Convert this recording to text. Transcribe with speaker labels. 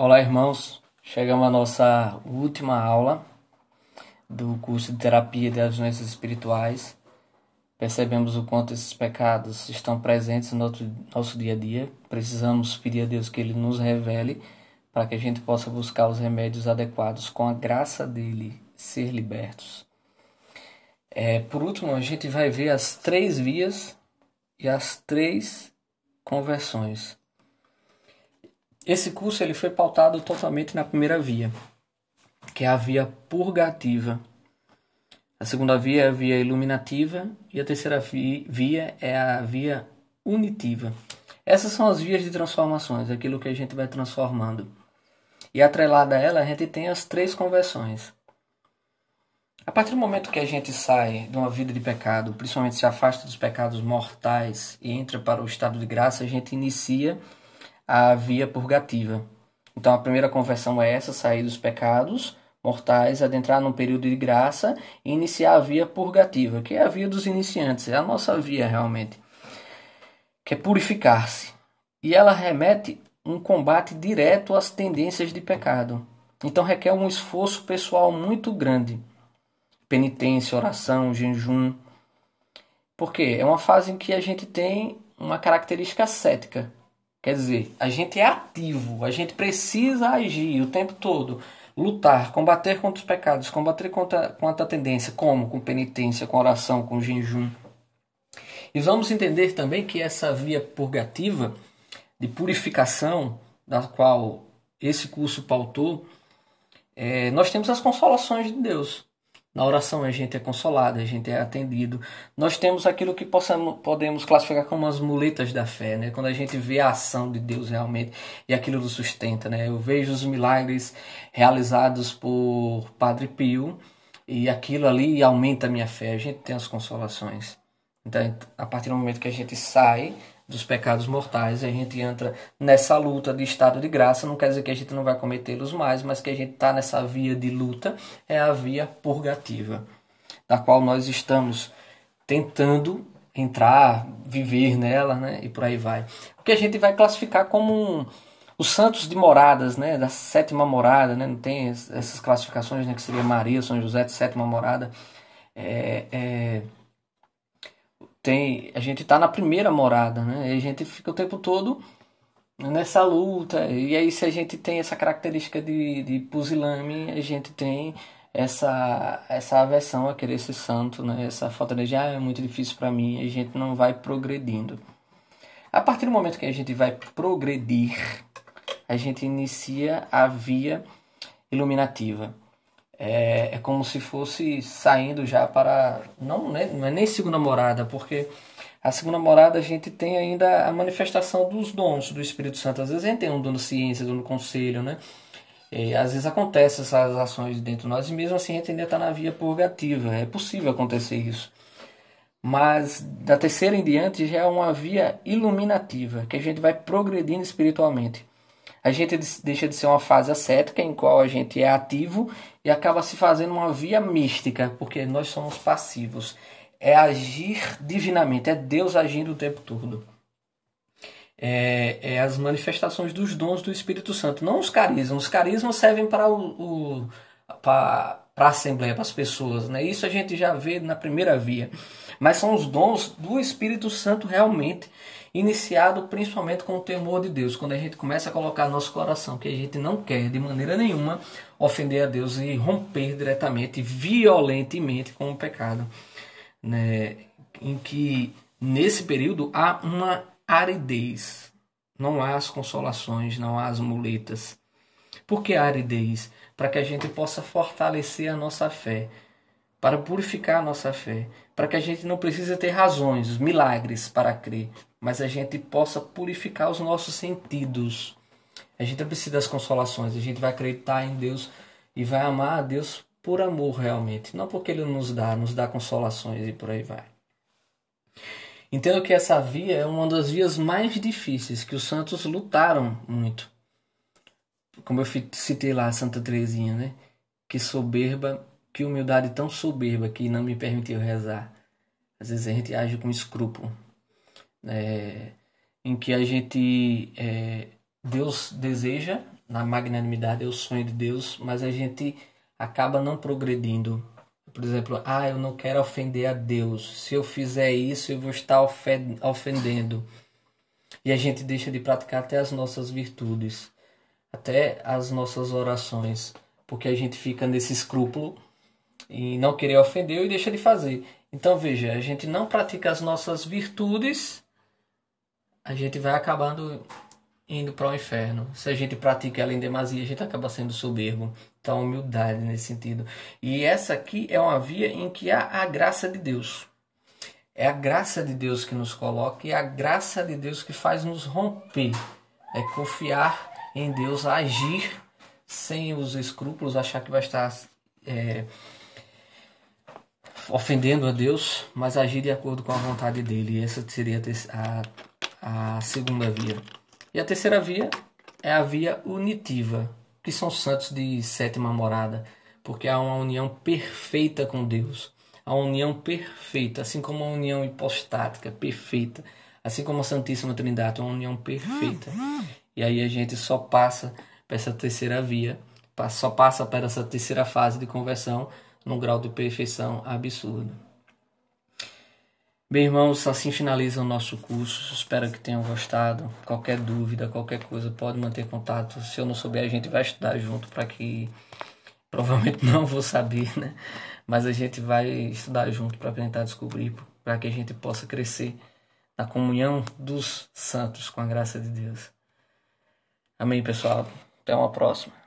Speaker 1: Olá, irmãos. Chegamos à nossa última aula do curso de terapia das doenças espirituais. Percebemos o quanto esses pecados estão presentes no nosso dia a dia. Precisamos pedir a Deus que Ele nos revele para que a gente possa buscar os remédios adequados com a graça dele ser libertos. É, por último, a gente vai ver as três vias e as três conversões. Esse curso ele foi pautado totalmente na primeira via, que é a via purgativa. A segunda via é a via iluminativa e a terceira via é a via unitiva. Essas são as vias de transformações, aquilo que a gente vai transformando. E atrelada a ela, a gente tem as três conversões. A partir do momento que a gente sai de uma vida de pecado, principalmente se afasta dos pecados mortais e entra para o estado de graça, a gente inicia a via purgativa. Então a primeira conversão é essa, sair dos pecados mortais, adentrar num período de graça e iniciar a via purgativa, que é a via dos iniciantes, é a nossa via realmente, que é purificar-se. E ela remete um combate direto às tendências de pecado. Então requer um esforço pessoal muito grande. Penitência, oração, jejum. Porque é uma fase em que a gente tem uma característica cética. Quer dizer, a gente é ativo, a gente precisa agir o tempo todo, lutar, combater contra os pecados, combater contra, contra a tendência, como? Com penitência, com oração, com jejum. E vamos entender também que essa via purgativa de purificação, da qual esse curso pautou, é, nós temos as consolações de Deus. Na oração a gente é consolado, a gente é atendido. Nós temos aquilo que possamos, podemos classificar como as muletas da fé, né? quando a gente vê a ação de Deus realmente e aquilo nos sustenta. Né? Eu vejo os milagres realizados por Padre Pio e aquilo ali aumenta a minha fé. A gente tem as consolações. Então, a partir do momento que a gente sai dos pecados mortais, a gente entra nessa luta de estado de graça. Não quer dizer que a gente não vai cometê-los mais, mas que a gente está nessa via de luta, é a via purgativa, da qual nós estamos tentando entrar, viver nela, né? E por aí vai. O que a gente vai classificar como um, os santos de moradas, né? Da sétima morada, né? Não tem essas classificações, né? Que seria Maria, São José de sétima morada. É, é, tem a gente está na primeira morada, né? E a gente fica o tempo todo nessa luta. E aí se a gente tem essa característica de, de pusilame, a gente tem essa essa aversão a querer ser santo, né? Essa falta de ah, é muito difícil para mim, a gente não vai progredindo. A partir do momento que a gente vai progredir, a gente inicia a via iluminativa. É, é como se fosse saindo já para. Não, né, não é nem segunda morada, porque a segunda morada a gente tem ainda a manifestação dos dons do Espírito Santo. Às vezes a gente tem um dono ciência, dono conselho, né? E às vezes acontecem essas ações dentro de nós e mesmo assim a gente ainda está na via purgativa. É possível acontecer isso. Mas da terceira em diante já é uma via iluminativa, que a gente vai progredindo espiritualmente a gente deixa de ser uma fase ascética em qual a gente é ativo e acaba se fazendo uma via mística, porque nós somos passivos. É agir divinamente, é Deus agindo o tempo todo. É, é as manifestações dos dons do Espírito Santo, não os carismas. Os carismas servem para o, o para, para a Assembleia, para as pessoas. Né? Isso a gente já vê na primeira via. Mas são os dons do Espírito Santo realmente iniciado principalmente com o temor de Deus, quando a gente começa a colocar no nosso coração que a gente não quer de maneira nenhuma ofender a Deus e romper diretamente, violentemente com o pecado, né? em que nesse período há uma aridez, não há as consolações, não há as muletas. Por que aridez? Para que a gente possa fortalecer a nossa fé, para purificar a nossa fé, para que a gente não precise ter razões, milagres para crer, mas a gente possa purificar os nossos sentidos. A gente precisa das consolações, a gente vai acreditar em Deus e vai amar a Deus por amor realmente, não porque Ele nos dá, nos dá consolações e por aí vai. Entendo que essa via é uma das vias mais difíceis, que os santos lutaram muito. Como eu citei lá Santa Teresinha, né? Que soberba, que humildade tão soberba que não me permitiu rezar. Às vezes a gente age com escrúpulo é, em que a gente é, Deus deseja, na magnanimidade, é o sonho de Deus, mas a gente acaba não progredindo. Por exemplo, ah, eu não quero ofender a Deus. Se eu fizer isso, eu vou estar ofendendo. E a gente deixa de praticar até as nossas virtudes, até as nossas orações, porque a gente fica nesse escrúpulo e não querer ofender e deixa de fazer. Então veja, a gente não pratica as nossas virtudes, a gente vai acabando indo para o inferno. Se a gente pratica ela em demasia, a gente acaba sendo soberbo. Então, humildade nesse sentido. E essa aqui é uma via em que há a graça de Deus. É a graça de Deus que nos coloca e é a graça de Deus que faz nos romper. É confiar em Deus, agir sem os escrúpulos, achar que vai estar é, ofendendo a Deus, mas agir de acordo com a vontade dele. Essa seria a, a segunda via. E a terceira via é a via unitiva, que são santos de sétima morada, porque há uma união perfeita com Deus. A união perfeita, assim como a união hipostática perfeita, assim como a Santíssima Trindade, uma união perfeita. E aí a gente só passa para essa terceira via, só passa para essa terceira fase de conversão num grau de perfeição absurdo. Bem, irmãos, assim finaliza o nosso curso. Espero que tenham gostado. Qualquer dúvida, qualquer coisa, pode manter contato. Se eu não souber, a gente vai estudar junto para que. Provavelmente não vou saber, né? Mas a gente vai estudar junto para tentar descobrir, para que a gente possa crescer na comunhão dos santos com a graça de Deus. Amém, pessoal. Até uma próxima.